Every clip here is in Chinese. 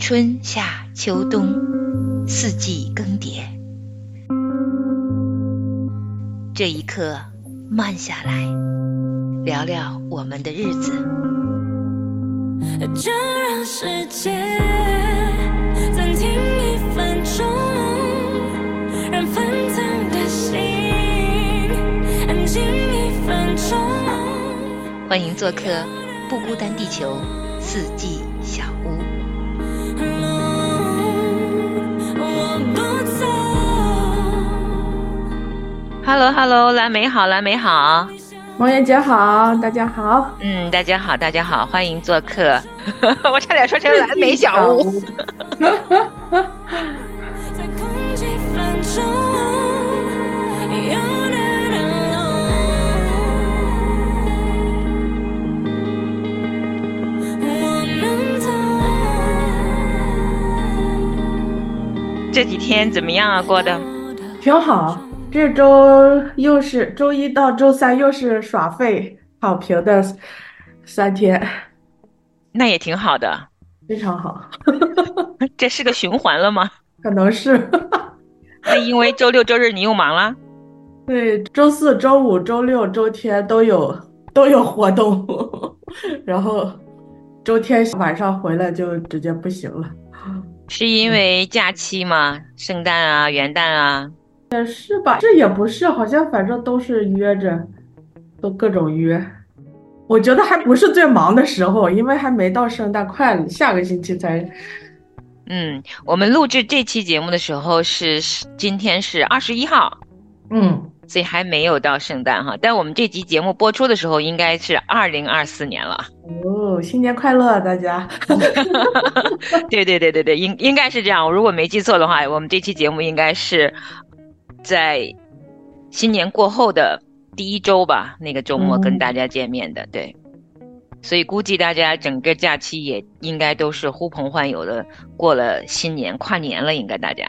春夏秋冬，四季更迭。这一刻，慢下来，聊聊我们的日子。就让时间暂停一分钟，让纷腾的心安静一分钟。欢迎做客不孤单地球四季 Hello Hello，蓝莓好，蓝莓好。王媛姐好，大家好。嗯，大家好，大家好，欢迎做客。我差点说成蓝莓小屋。这几天怎么样啊？过的？挺好。这周又是周一到周三，又是耍废躺平的三天，那也挺好的。非常好。这是个循环了吗？可能是 那因为周六周日你又忙了。对，周四周五周六周天都有都有活动，然后周天晚上回来就直接不行了。是因为假期吗？圣诞啊，元旦啊？也是吧，这也不是，好像反正都是约着，都各种约。我觉得还不是最忙的时候，因为还没到圣诞，快下个星期才。嗯，我们录制这期节目的时候是今天是二十一号，嗯，所以还没有到圣诞哈。但我们这集节目播出的时候应该是二零二四年了。哦，新年快乐，大家！对对对对对，应应该是这样。我如果没记错的话，我们这期节目应该是在新年过后的第一周吧，那个周末跟大家见面的。对，所以估计大家整个假期也应该都是呼朋唤友的过了新年跨年了，应该大家。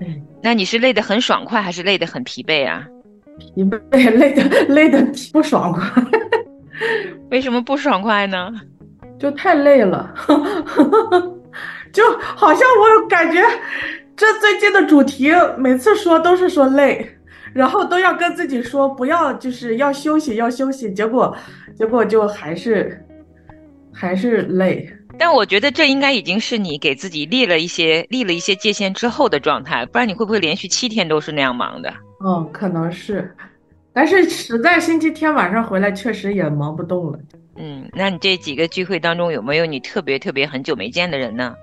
嗯，那你是累得很爽快，还是累得很疲惫啊？疲惫，累得累的不爽快，为什么不爽快呢？就太累了，就好像我感觉这最近的主题每次说都是说累，然后都要跟自己说不要，就是要休息要休息，结果结果就还是还是累。但我觉得这应该已经是你给自己立了一些立了一些界限之后的状态，不然你会不会连续七天都是那样忙的？嗯，可能是，但是实在星期天晚上回来，确实也忙不动了。嗯，那你这几个聚会当中有没有你特别特别很久没见的人呢？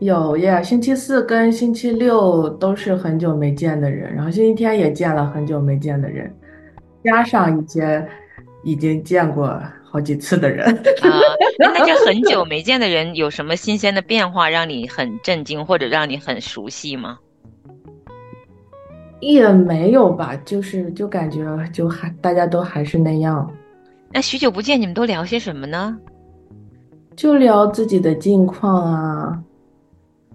有耶，星期四跟星期六都是很久没见的人，然后星期天也见了很久没见的人，加上一些已经见过好几次的人。啊，那这很久没见的人有什么新鲜的变化让你很震惊，或者让你很熟悉吗？也没有吧，就是就感觉就还大家都还是那样，那许久不见，你们都聊些什么呢？就聊自己的近况啊，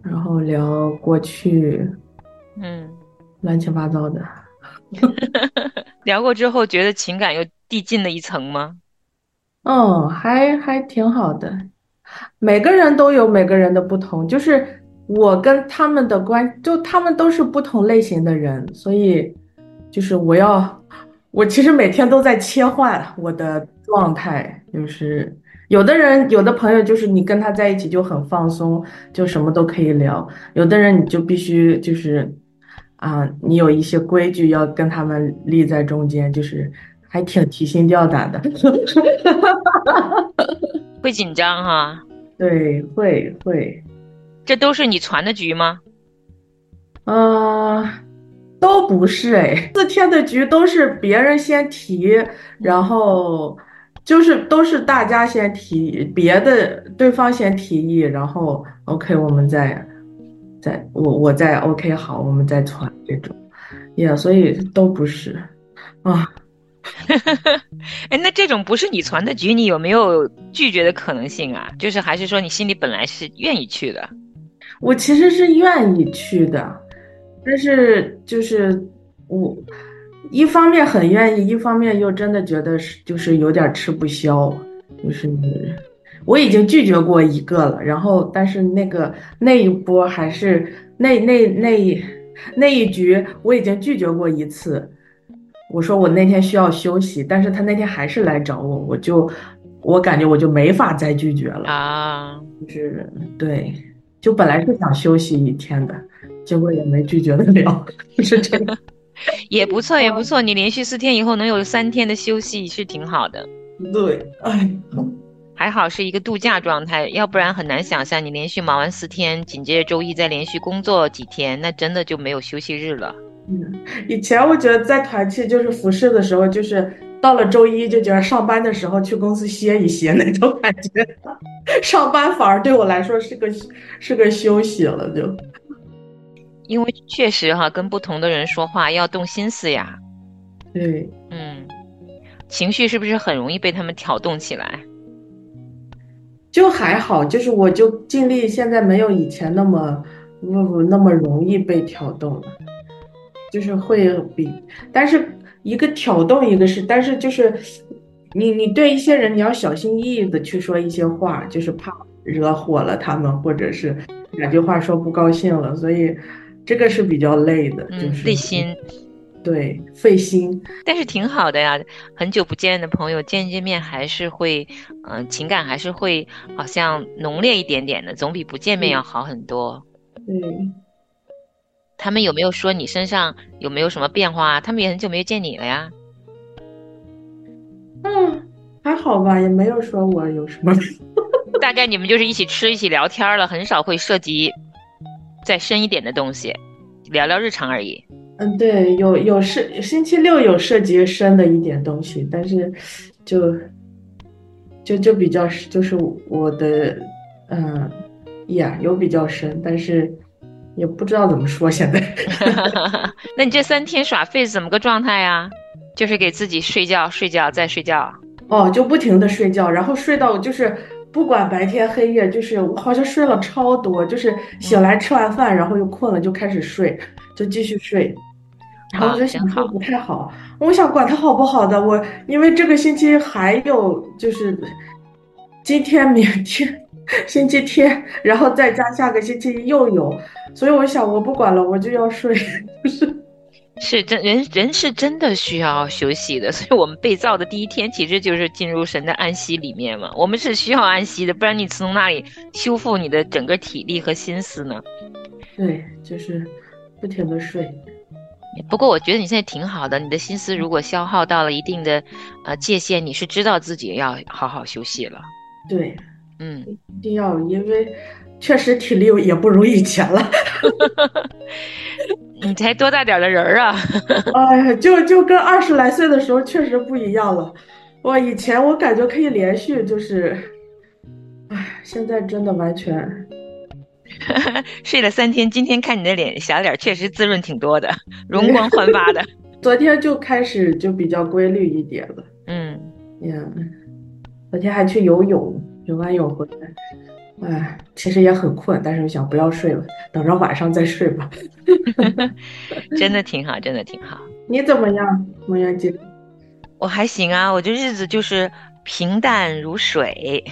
然后聊过去，嗯，乱七八糟的。聊过之后觉得情感又递进了一层吗？嗯，还还挺好的。每个人都有每个人的不同，就是我跟他们的关，就他们都是不同类型的人，所以就是我要，我其实每天都在切换我的状态，就是有的人有的朋友就是你跟他在一起就很放松，就什么都可以聊，有的人你就必须就是啊，你有一些规矩要跟他们立在中间，就是还挺提心吊胆的。会紧张哈？对，会会，这都是你传的局吗？呃，都不是哎，四天的局都是别人先提，然后就是都是大家先提，别的对方先提议，然后 OK 我们再再我我再 OK 好，我们再传这种，也所以都不是啊。哎，那这种不是你传的局，你有没有拒绝的可能性啊？就是还是说你心里本来是愿意去的？我其实是愿意去的，但是就是我一方面很愿意，一方面又真的觉得是就是有点吃不消，就是我已经拒绝过一个了，然后但是那个那一波还是那那那那一局我已经拒绝过一次，我说我那天需要休息，但是他那天还是来找我，我就我感觉我就没法再拒绝了，啊，就是对，就本来是想休息一天的，结果也没拒绝得了，是这样。也不错，也不错。你连续四天以后能有三天的休息是挺好的，对，哎，还好是一个度假状态，要不然很难想象你连续忙完四天，紧接着周一再连续工作几天，那真的就没有休息日了。嗯，以前我觉得在团契就是服侍的时候，就是到了周一就觉得上班的时候去公司歇一歇那种感觉，上班反而对我来说是个是个休息了，就因为确实哈，跟不同的人说话要动心思呀，对，嗯，情绪是不是很容易被他们挑动起来？就还好，就是我就尽力现在没有以前那么不不那么容易被挑动了，就是会比，但是一个挑动一个是，但是就是你你对一些人你要小心翼翼的去说一些话，就是怕惹火了他们，或者是哪句话说不高兴了，所以这个是比较累的，就嗯，是内心，对费心，但是挺好的呀。很久不见的朋友见一见面还是会，嗯、情感还是会好像浓烈一点点的，总比不见面要好很多。嗯。他们有没有说你身上有没有什么变化啊？他们也很久没有见你了呀。嗯，还好吧，也没有说我有什么。大概你们就是一起吃、一起聊天了，很少会涉及再深一点的东西，聊聊日常而已。嗯，对，有有涉星期六有涉及深的一点东西，但是就就就比较就是我的嗯呀有比较深，但是也不知道怎么说现在。那你这三天耍废是怎么个状态呀？就是给自己睡觉、睡觉再睡觉。哦，就不停的睡觉，然后睡到就是不管白天黑夜，就是我好像睡了超多，就是醒来吃完饭，然后又困了就开始睡，就继续睡。然后我就想说不太好，我想管它好不好的，我因为这个星期还有就是今天、明天、星期天，然后再加下个星期又有，所以我想我不管了，我就要睡，就是是真人人是真的需要休息的，所以我们被造的第一天其实就是进入神的安息里面嘛。我们是需要安息的，不然你从那里修复你的整个体力和心思呢？对，就是不停的睡。不过我觉得你现在挺好的，你的心思如果消耗到了一定的呃界限，你是知道自己要好好休息了。对，嗯，一定要，因为确实体力也不如以前了。你才多大点儿的人儿啊？哎呀，就就跟二十来岁的时候确实不一样了。我以前我感觉可以连续，就是，哎，现在真的完全，睡了三天，今天看你的脸小脸确实滋润挺多的，容光焕发的。昨天就开始就比较规律一点了。嗯，呀，昨天还去游泳，游完泳回来，哎，其实也很困，但是我想不要睡了，等着晚上再睡吧。真的挺好，真的挺好。你怎么样？我还行啊，我这日子就是平淡如水，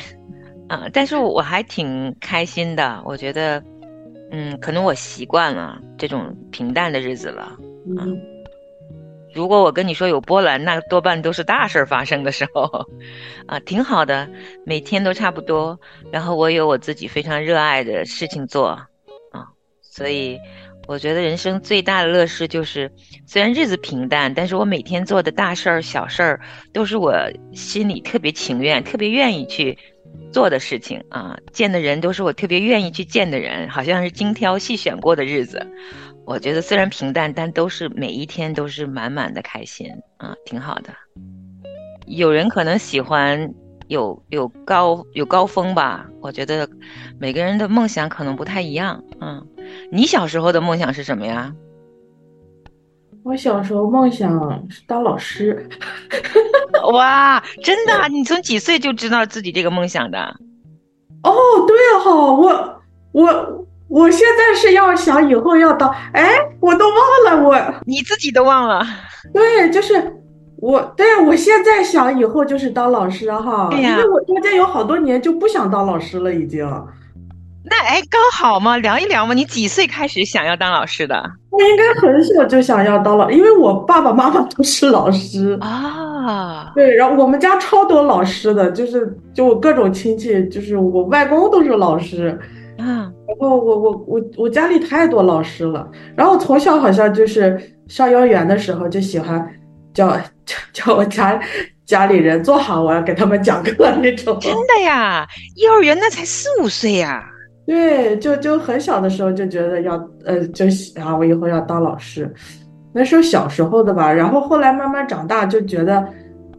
啊、但是我还挺开心的。我觉得，嗯，可能我习惯了这种平淡的日子了。嗯，如果我跟你说有波澜，那多半都是大事儿发生的时候，啊，挺好的，每天都差不多。然后我有我自己非常热爱的事情做，啊，所以我觉得人生最大的乐事就是，虽然日子平淡，但是我每天做的大事儿、小事儿，都是我心里特别情愿、特别愿意去做的事情啊。见的人都是我特别愿意去见的人，好像是精挑细选过的日子。我觉得虽然平淡，但都是每一天都是满满的开心啊，挺好的。有人可能喜欢有有高有高峰吧，我觉得每个人的梦想可能不太一样。嗯，你小时候的梦想是什么呀？我小时候梦想是当老师。哇，真的啊？你从几岁就知道自己这个梦想的？哦，对哈，我我我现在是要想以后要当，哎，我都忘了我，你自己都忘了？对，就是我对啊我现在想以后就是当老师哈，对呀因为我中间有好多年就不想当老师了，已经。那哎，刚好嘛，聊一聊嘛。你几岁开始想要当老师的我应该很小就想要当老，因为我爸爸妈妈都是老师。啊？对，然后我们家超多老师的，就是就我各种亲戚，就是我外公都是老师，嗯，然后我我我我家里太多老师了，然后从小好像就是上幼儿园的时候就喜欢叫叫叫我家家里人坐好，我要给他们讲课那种。真的呀，幼儿园那才四五岁呀。对，就就很小的时候就觉得要呃，就啊，我以后要当老师。那时候小时候的吧，然后后来慢慢长大就觉得，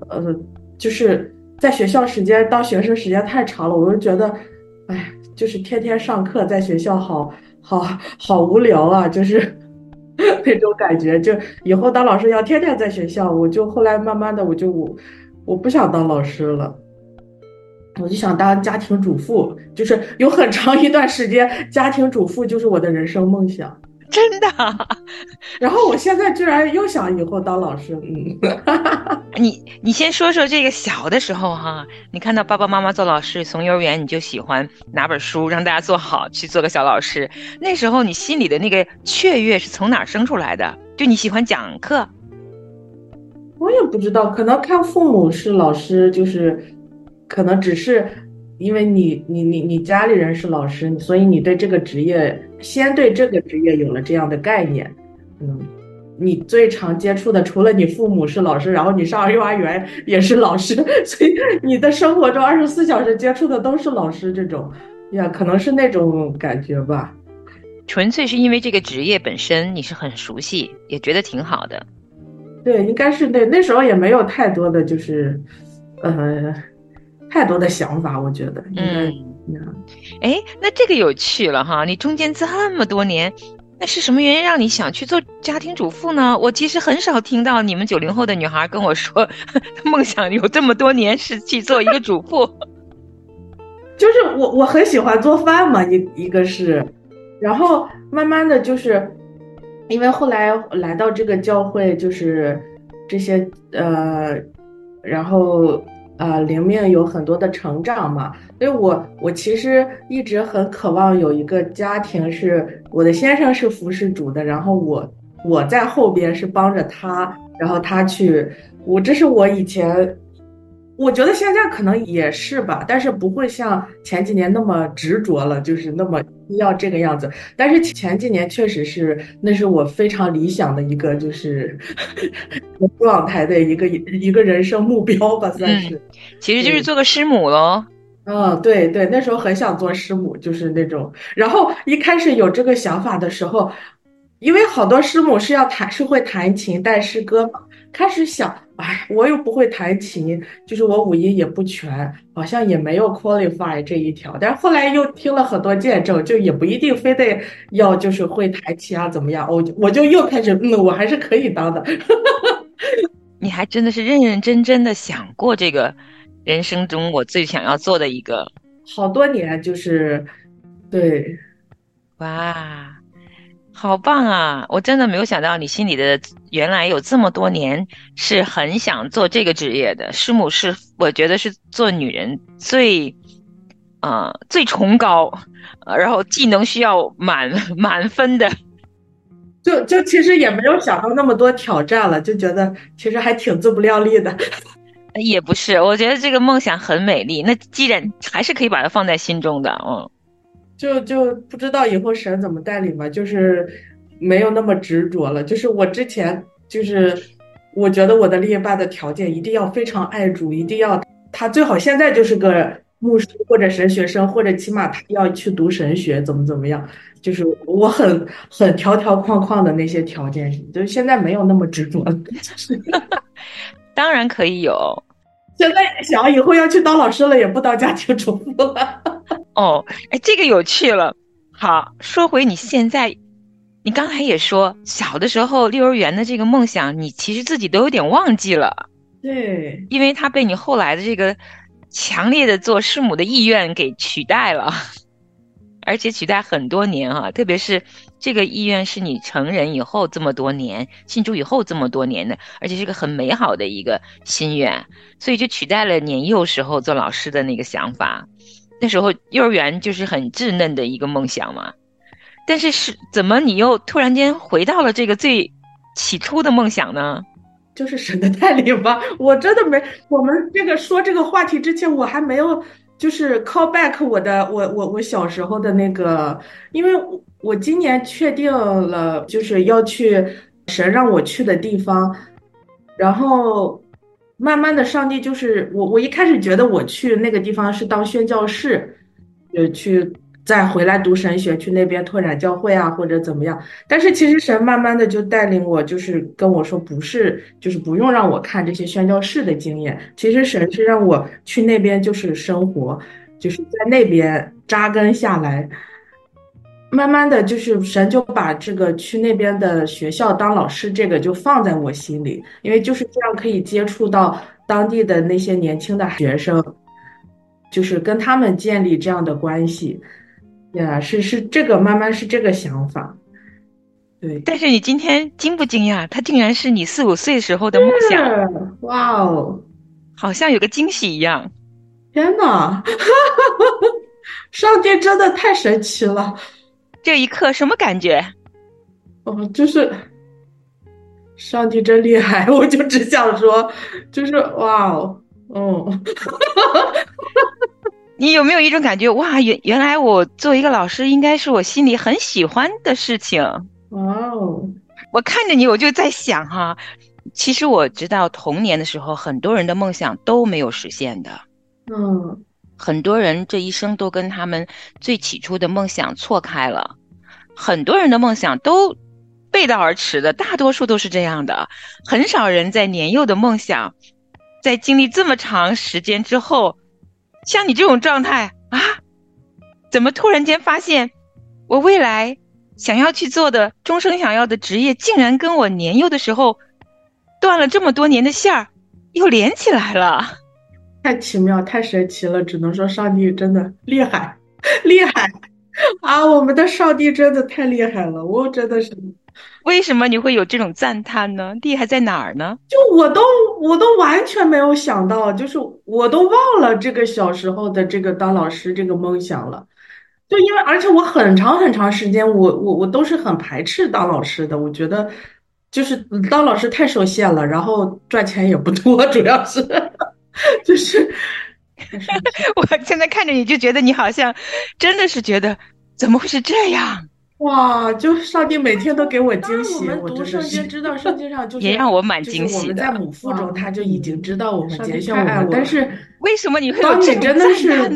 呃，就是在学校时间当学生时间太长了，我就觉得，哎，就是天天上课在学校好好好无聊啊，就是 那种感觉。就以后当老师要天天在学校，我就后来慢慢的我就我我不想当老师了。我就想当家庭主妇，就是有很长一段时间，家庭主妇就是我的人生梦想。真的，然后我现在居然又想以后当老师，嗯，你你先说说这个小的时候哈，你看到爸爸妈妈做老师，从幼儿园你就喜欢拿本书让大家做好，去做个小老师。那时候你心里的那个雀跃是从哪儿生出来的？就你喜欢讲课，我也不知道，可能看父母是老师，就是可能只是因为你你你你家里人是老师，所以你对这个职业先对这个职业有了这样的概念，嗯。你最常接触的，除了你父母是老师，然后你上幼儿园也是老师，所以你的生活中二十四小时接触的都是老师，这种呀，可能是那种感觉吧。纯粹是因为这个职业本身你是很熟悉，也觉得挺好的。对，应该是那那时候也没有太多的就是，呃，太多的想法，我觉得嗯那样。哎，那这个有趣了哈！你中间这么多年，那是什么原因让你想去做家庭主妇呢？我其实很少听到你们九零后的女孩跟我说，梦想有这么多年是去做一个主妇。就是我我很喜欢做饭嘛，一一个是，然后慢慢的就是，因为后来来到这个教会，就是这些呃，然后呃灵命有很多的成长嘛，所以我我其实一直很渴望有一个家庭，是我的先生是服侍主的，然后我我在后边是帮着他，然后他去，我这是我以前。我觉得现在可能也是吧，但是不会像前几年那么执着了，就是那么要这个样子。但是前几年确实是，那是我非常理想的一个就是 状态的一个一个人生目标吧，算是。其实就是做个师母喽。嗯，对对，那时候很想做师母，就是那种。然后一开始有这个想法的时候，因为好多师母是要弹，是会弹琴带诗歌嘛。开始想，哎，我又不会弹琴，就是我五音也不全，好像也没有 qualify 这一条。但是后来又听了很多见证，就也不一定非得要就是会弹琴啊，怎么样？我我就又开始，嗯，我还是可以当的。你还真的是认认真真的想过这个人生中我最想要做的一个。好多年就是，对，哇，好棒啊！我真的没有想到你心里的原来有这么多年是很想做这个职业的。师母是我觉得是做女人最，呃，最崇高，呃，然后技能需要满满分的。就就其实也没有想到那么多挑战了，就觉得其实还挺自不量力的。也不是，我觉得这个梦想很美丽。那既然还是可以把它放在心中的，嗯，就就不知道以后神怎么带领吧，就是没有那么执着了。就是我之前就是，我觉得我的另一半的条件一定要非常爱主，一定要他最好现在就是个牧师或者神学生，或者起码他要去读神学，怎么怎么样。就是我很很条条框框的那些条件，就现在没有那么执着了。就 是当然可以有。现在想以后要去当老师了，也不当家庭主妇了。哦，哎，这个有趣了。好，说回你现在，你刚才也说，小的时候幼儿园的这个梦想，你其实自己都有点忘记了，对，因为它被你后来的这个强烈的做师母的意愿给取代了，而且取代很多年啊，特别是这个意愿是你成人以后这么多年，信主以后这么多年的，而且是个很美好的一个心愿，所以就取代了年幼时候做老师的那个想法。那时候幼儿园就是很稚嫩的一个梦想嘛，但是是怎么你又突然间回到了这个最起初的梦想呢？就是神的带领吧。我真的没，我们这个说这个话题之前，我还没有就是 call back 我的我我我小时候的那个，因为我我今年确定了就是要去神让我去的地方，然后慢慢的上帝就是我我一开始觉得我去那个地方是当宣教士，呃去。再回来读神学，去那边拓展教会啊，或者怎么样？但是其实神慢慢的就带领我，就是跟我说，不是，就是不用让我看这些宣教士的经验。其实神是让我去那边，就是生活，就是在那边扎根下来。慢慢的就是神就把这个去那边的学校当老师，这个就放在我心里，因为就是这样可以接触到当地的那些年轻的学生，就是跟他们建立这样的关系。呀，是是这个，慢慢是这个想法，对。但是你今天惊不惊讶？他竟然是你四五岁时候的梦想！哇哦，好像有个惊喜一样！天哪，上帝真的太神奇了！这一刻什么感觉？哦，就是上帝真厉害，我就只想说，就是哇哦，嗯。你有没有一种感觉？哇，原原来我做一个老师，应该是我心里很喜欢的事情。哇哦！我看着你，我就在想哈，其实我知道童年的时候，很多人的梦想都没有实现的。嗯，很多人这一生都跟他们最起初的梦想错开了，很多人的梦想都背道而驰的，大多数都是这样的。很少人在年幼的梦想，在经历这么长时间之后。像你这种状态啊，怎么突然间发现，我未来想要去做的终生想要的职业，竟然跟我年幼的时候断了这么多年的线儿又连起来了？太奇妙，太神奇了！只能说上帝真的厉害，厉害啊！我们的上帝真的太厉害了，我真的是。为什么你会有这种赞叹呢？厉害在哪儿呢？就我都我都完全没有想到，就是我都忘了这个小时候的这个当老师这个梦想了。就因为而且我很长很长时间，我我我都是很排斥当老师的。我觉得就是当老师太受限了，然后赚钱也不多，主要是 就是。我现在看着你就觉得你好像真的是觉得怎么会是这样？哇！就上帝每天都给我惊喜，我读圣经知道圣经上就 是也让我蛮惊喜的。我们在母腹中他就已经知道我们节选我，但是为什么你会当你真的是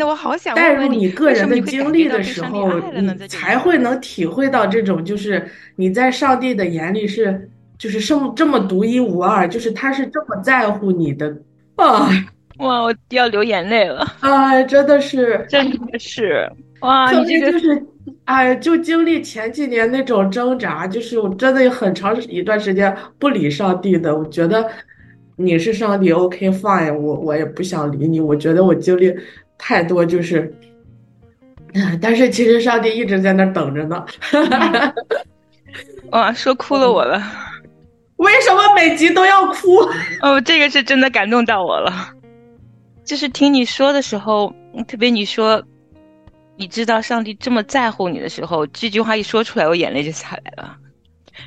带入你个人的经历的时候，你才会能体会到这种就是你在上帝的眼里是就是圣这么独一无二，就是他是这么在乎你的啊！哇，我要流眼泪了！啊，真的是，真的是哇！你这个就是。哎，就经历前几年那种挣扎，就是我真的有很长一段时间不理上帝的。我觉得你是上帝，OK fine，我我也不想理你。我觉得我经历太多，就是，但是其实上帝一直在那等着呢。哇，说哭了我了。为什么每集都要哭？哦，这个是真的感动到我了。就是听你说的时候，特别你说。你知道上帝这么在乎你的时候，这句话一说出来，我眼泪就下来了。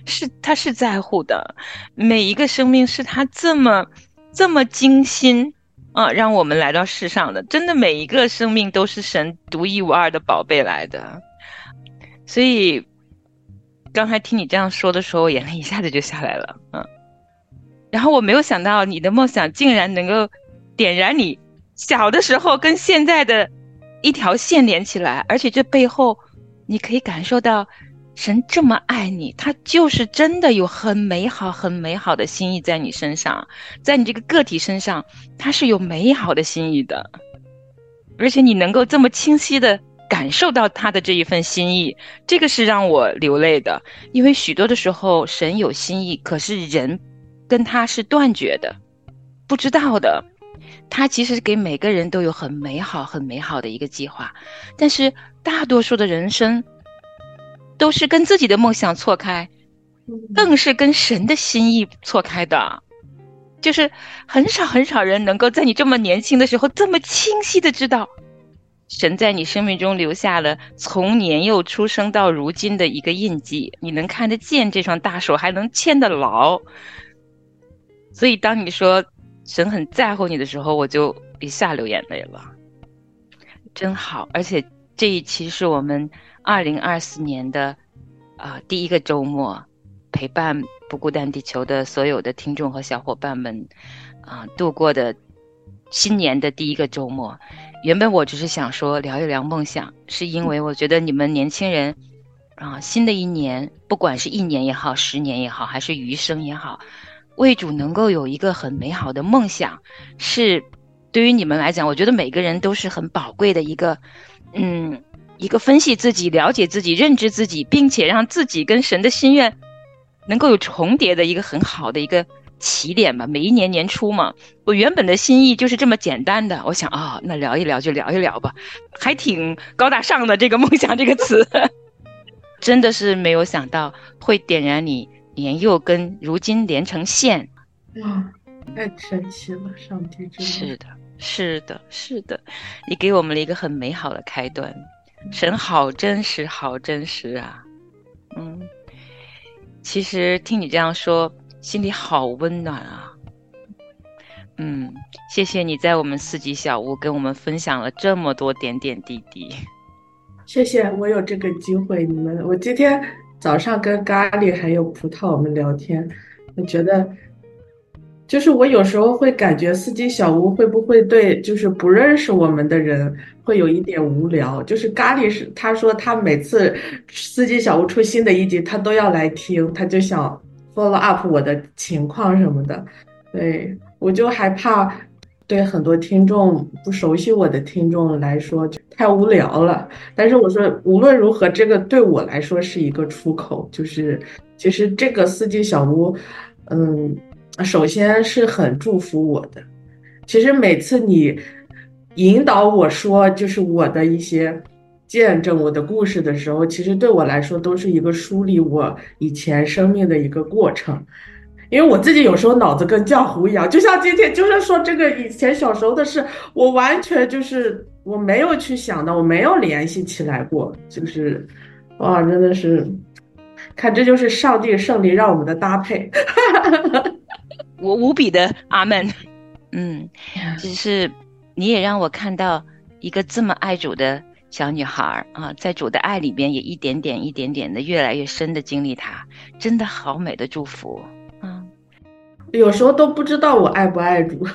是，他是在乎的，每一个生命是他这么这么精心啊，让我们来到世上的。真的，每一个生命都是神独一无二的宝贝来的。所以，刚才听你这样说的时候，我眼泪一下子就下来了。嗯，然后我没有想到你的梦想竟然能够点燃你小的时候跟现在的。一条线连起来，而且这背后，你可以感受到，神这么爱你，他就是真的有很美好、很美好的心意在你身上，在你这个个体身上，他是有美好的心意的，而且你能够这么清晰的感受到他的这一份心意，这个是让我流泪的，因为许多的时候，神有心意，可是人跟他是断绝的，不知道的。他其实给每个人都有很美好、很美好的一个计划，但是大多数的人生都是跟自己的梦想错开，更是跟神的心意错开的。就是很少很少人能够在你这么年轻的时候这么清晰的知道，神在你生命中留下了从年幼出生到如今的一个印记，你能看得见这双大手，还能牵得牢。所以当你说神很在乎你的时候，我就一下流眼泪了，真好。而且这一期是我们二零二四年的啊、第一个周末，陪伴不孤单地球的所有的听众和小伙伴们啊、度过的新年的第一个周末。原本我只是想说聊一聊梦想，是因为我觉得你们年轻人啊、新的一年，不管是一年也好，十年也好，还是余生也好，为主能够有一个很美好的梦想，是对于你们来讲，我觉得每个人都是很宝贵的一个，嗯，一个分析自己、了解自己、认知自己，并且让自己跟神的心愿能够有重叠的一个很好的一个起点吧。每一年年初嘛，我原本的心意就是这么简单的，我想啊、那聊一聊就聊一聊吧，还挺高大上的这个梦想这个词，真的是没有想到会点燃你年幼跟如今连成线。哇，太神奇了！上帝真的是的，是的，是的，你给我们了一个很美好的开端。神好真实，好真实啊！嗯，其实听你这样说，心里好温暖啊。嗯，谢谢你在我们四级小屋跟我们分享了这么多点点滴滴。谢谢我有这个机会，你们，我今天早上跟咖喱还有葡萄我们聊天，我觉得，就是我有时候会感觉四季小屋会不会对就是不认识我们的人会有一点无聊。就是咖喱是他说他每次四季小屋出新的一集，他都要来听，他就想 follow up 我的情况什么的。对，我就害怕对很多听众不熟悉我的听众来说就太无聊了。但是我说无论如何，这个对我来说是一个出口，就是其实这个四季小屋，嗯，首先是很祝福我的。其实每次你引导我说就是我的一些见证、我的故事的时候，其实对我来说都是一个梳理我以前生命的一个过程。因为我自己有时候脑子跟浆糊一样，就像今天就是说这个以前小时候的事，我完全就是我没有去想到，我没有联系起来过，就是哇，真的是，看这就是上帝胜利让我们的搭配。我无比的阿门。嗯，只是你也让我看到一个这么爱主的小女孩儿啊，在主的爱里边也一点点、一点点的越来越深的经历它，真的好美的祝福。啊，有时候都不知道我爱不爱主，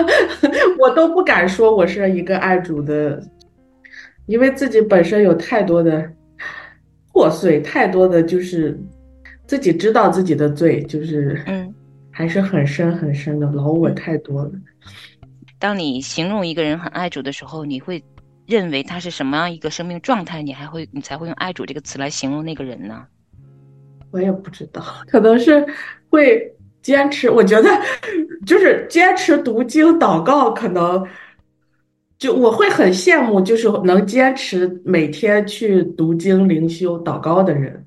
我都不敢说我是一个爱主的，因为自己本身有太多的破碎，太多的就是自己知道自己的罪，就是嗯，还是很深很深的，老我太多了。当你形容一个人很爱主的时候，你会认为他是什么样一个生命状态？你还会你才会用爱主这个词来形容那个人呢？我也不知道，可能是会坚持。我觉得就是坚持读经祷告，可能就我会很羡慕，就是能坚持每天去读经灵修祷告的人。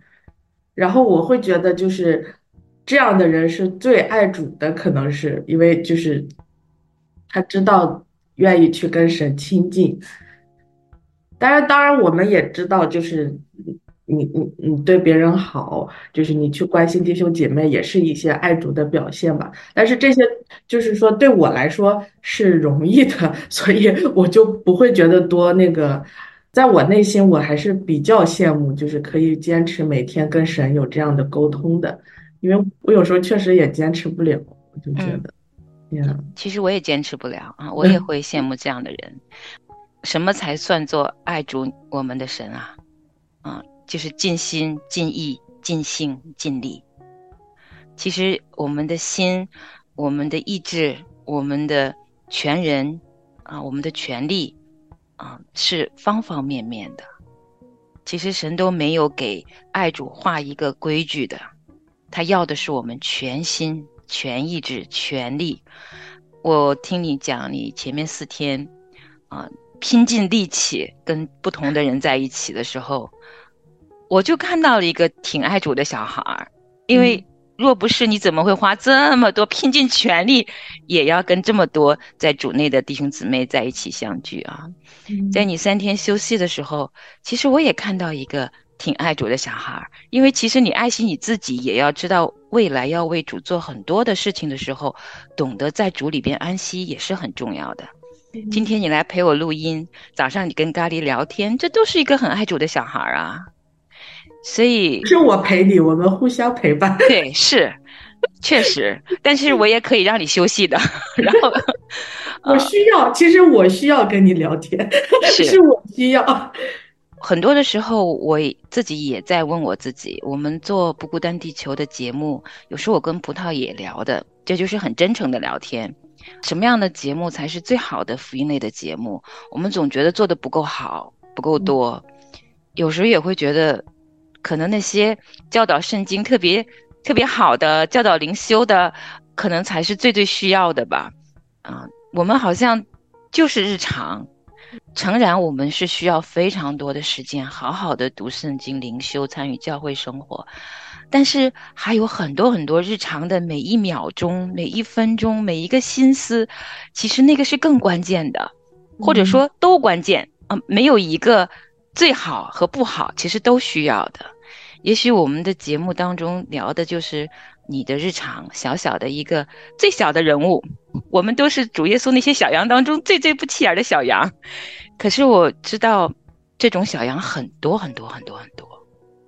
然后我会觉得，就是这样的人是最爱主的，可能是因为就是他知道愿意去跟神亲近。当然，当然我们也知道，就是你你你对别人好，就是你去关心弟兄姐妹，也是一些爱主的表现吧。但是这些就是说对我来说是容易的，所以我就不会觉得多那个。在我内心，我还是比较羡慕，就是可以坚持每天跟神有这样的沟通的，因为我有时候确实也坚持不了，我就觉得，呀，其实我也坚持不了啊，我也会羡慕这样的人。什么才算作爱主我们的神啊？啊，就是尽心、尽意、尽性、尽力。其实我们的心、我们的意志、我们的全人啊，我们的全力啊，是方方面面的。其实神都没有给爱主画一个规矩的，他要的是我们全心、全意志、全力。我听你讲，你前面四天啊。拼尽力气跟不同的人在一起的时候，我就看到了一个挺爱主的小孩儿，因为若不是你怎么会花这么多拼尽全力，也要跟这么多在主内的弟兄姊妹在一起相聚啊？嗯在你三天休息的时候，其实我也看到一个挺爱主的小孩儿，因为其实你爱惜你自己，也要知道未来要为主做很多的事情的时候，懂得在主里边安息也是很重要的。今天你来陪我录音，早上你跟咖喱聊天，这都是一个很爱主的小孩儿啊。所以是我陪你，我们互相陪伴。对，是，确实，但是我也可以让你休息的。然后 我需要，其实我需要跟你聊天，是 是我需要。很多的时候，我自己也在问我自己：我们做不孤单地球的节目，有时候我跟葡萄也聊的，这就是很真诚的聊天。什么样的节目才是最好的福音类的节目？我们总觉得做的不够好，不够多，有时候也会觉得，可能那些教导圣经特别特别好的教导灵修的，可能才是最最需要的吧。啊、我们好像就是日常。诚然，我们是需要非常多的时间，好好的读圣经、灵修、参与教会生活，但是还有很多很多日常的每一秒钟、每一分钟、每一个心思，其实那个是更关键的，或者说都关键啊、呃没有一个最好和不好，其实都需要的。也许我们的节目当中聊的就是你的日常，小小的一个最小的人物，我们都是主耶稣那些小羊当中最最不起眼的小羊，可是我知道这种小羊很多很多很多很多，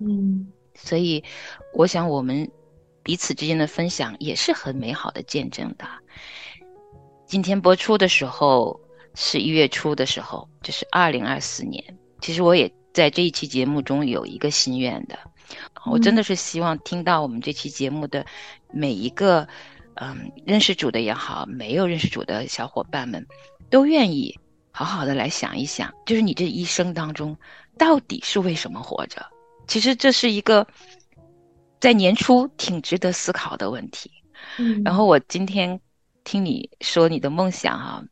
嗯所以我想我们彼此之间的分享也是很美好的见证的。今天播出的时候是一月初的时候，这是二零二四年。其实我也在这一期节目中有一个心愿的，我真的是希望听到我们这期节目的每一个，嗯，认识主的也好，没有认识主的小伙伴们，都愿意好好的来想一想，就是你这一生当中到底是为什么活着？其实这是一个在年初挺值得思考的问题。嗯然后我今天听你说你的梦想啊，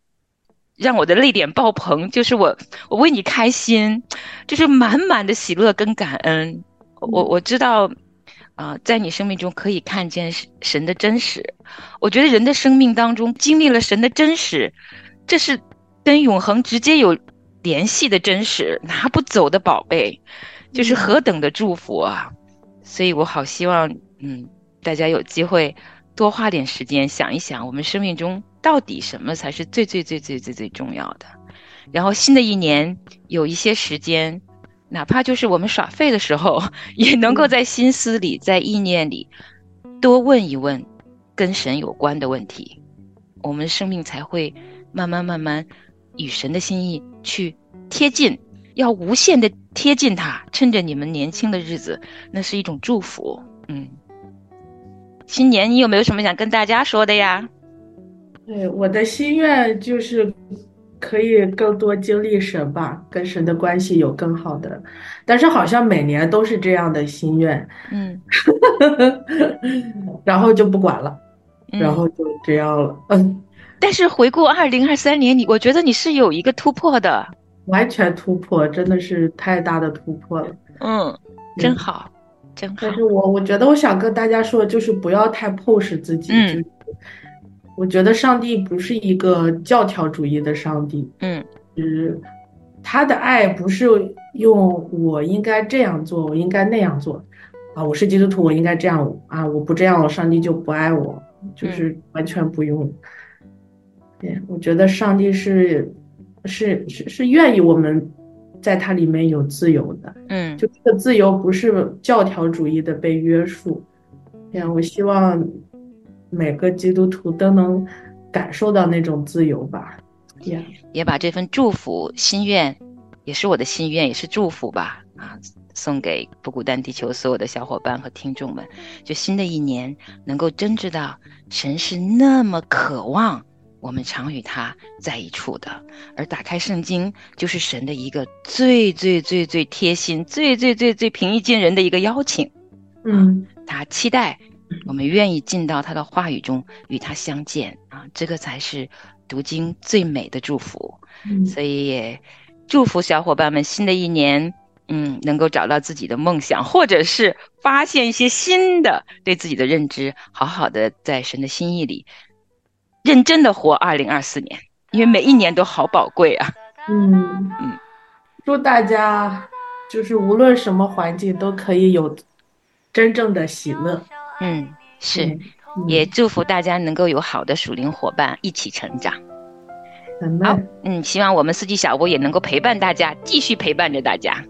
让我的泪点爆棚，就是我我为你开心，就是满满的喜乐跟感恩。我我知道，啊、在你生命中可以看见神神的真实。我觉得人的生命当中经历了神的真实，这是跟永恒直接有联系的真实，拿不走的宝贝，就是何等的祝福啊！所以我好希望，嗯，大家有机会多花点时间想一想，我们生命中到底什么才是最最最最最最重要的。然后新的一年有一些时间，哪怕就是我们耍废的时候，也能够在心思里、在意念里多问一问跟神有关的问题，我们生命才会慢慢慢慢与神的心意去贴近，要无限的贴近他。趁着你们年轻的日子，那是一种祝福。嗯，新年你有没有什么想跟大家说的呀？对，我的心愿就是可以更多经历神吧，跟神的关系有更好的，但是好像每年都是这样的心愿，嗯，然后就不管了，嗯然后就这样了，嗯，但是回顾二零二三年，你我觉得你是有一个突破的。完全突破，真的是太大的突破了。嗯，真嗯好，真好但。是我我觉得我想跟大家说，就是不要太 push 自己，嗯我觉得上帝不是一个教条主义的上帝，嗯就是他的爱不是用我应该这样做，我应该那样做啊，我是基督徒，我应该这样啊，我不这样，上帝就不爱我，就是完全不用。对，我觉得上帝是是是是愿意我们在它里面有自由的，嗯就这个自由不是教条主义的被约束。这样，我希望每个基督徒都能感受到那种自由吧。Yeah. 也把这份祝福心愿，也是我的心愿，也是祝福吧啊，送给不孤单地球所有的小伙伴和听众们。就新的一年，能够真知道神是那么渴望我们常与他在一处的，而打开圣经就是神的一个最最最最贴心、最最最最平易近人的一个邀请。嗯，他期待我们愿意进到他的话语中，与他相见啊，这个才是读经最美的祝福。所以祝福小伙伴们，新的一年，嗯，能够找到自己的梦想，或者是发现一些新的，对自己的认知好好的，在神的心意里。认真的活二零二四年因为每一年都好宝贵啊。嗯。嗯。祝大家就是无论什么环境都可以有真正的喜乐。嗯是。也祝福大家能够有好的属灵伙伴一起成长。好嗯希望我们四季小屋也能够陪伴大家继续陪伴着大家。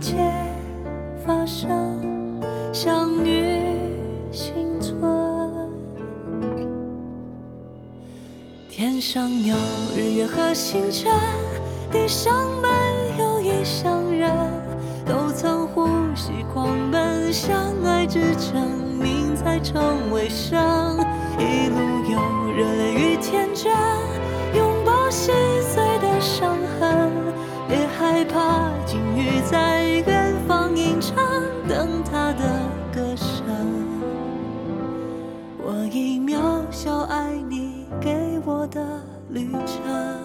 切发生，相遇幸存。天上有日月和星辰，地上没有异乡人，都曾呼吸狂奔，相爱至证，命才成为生。一路有热泪与天真，拥抱心。旅程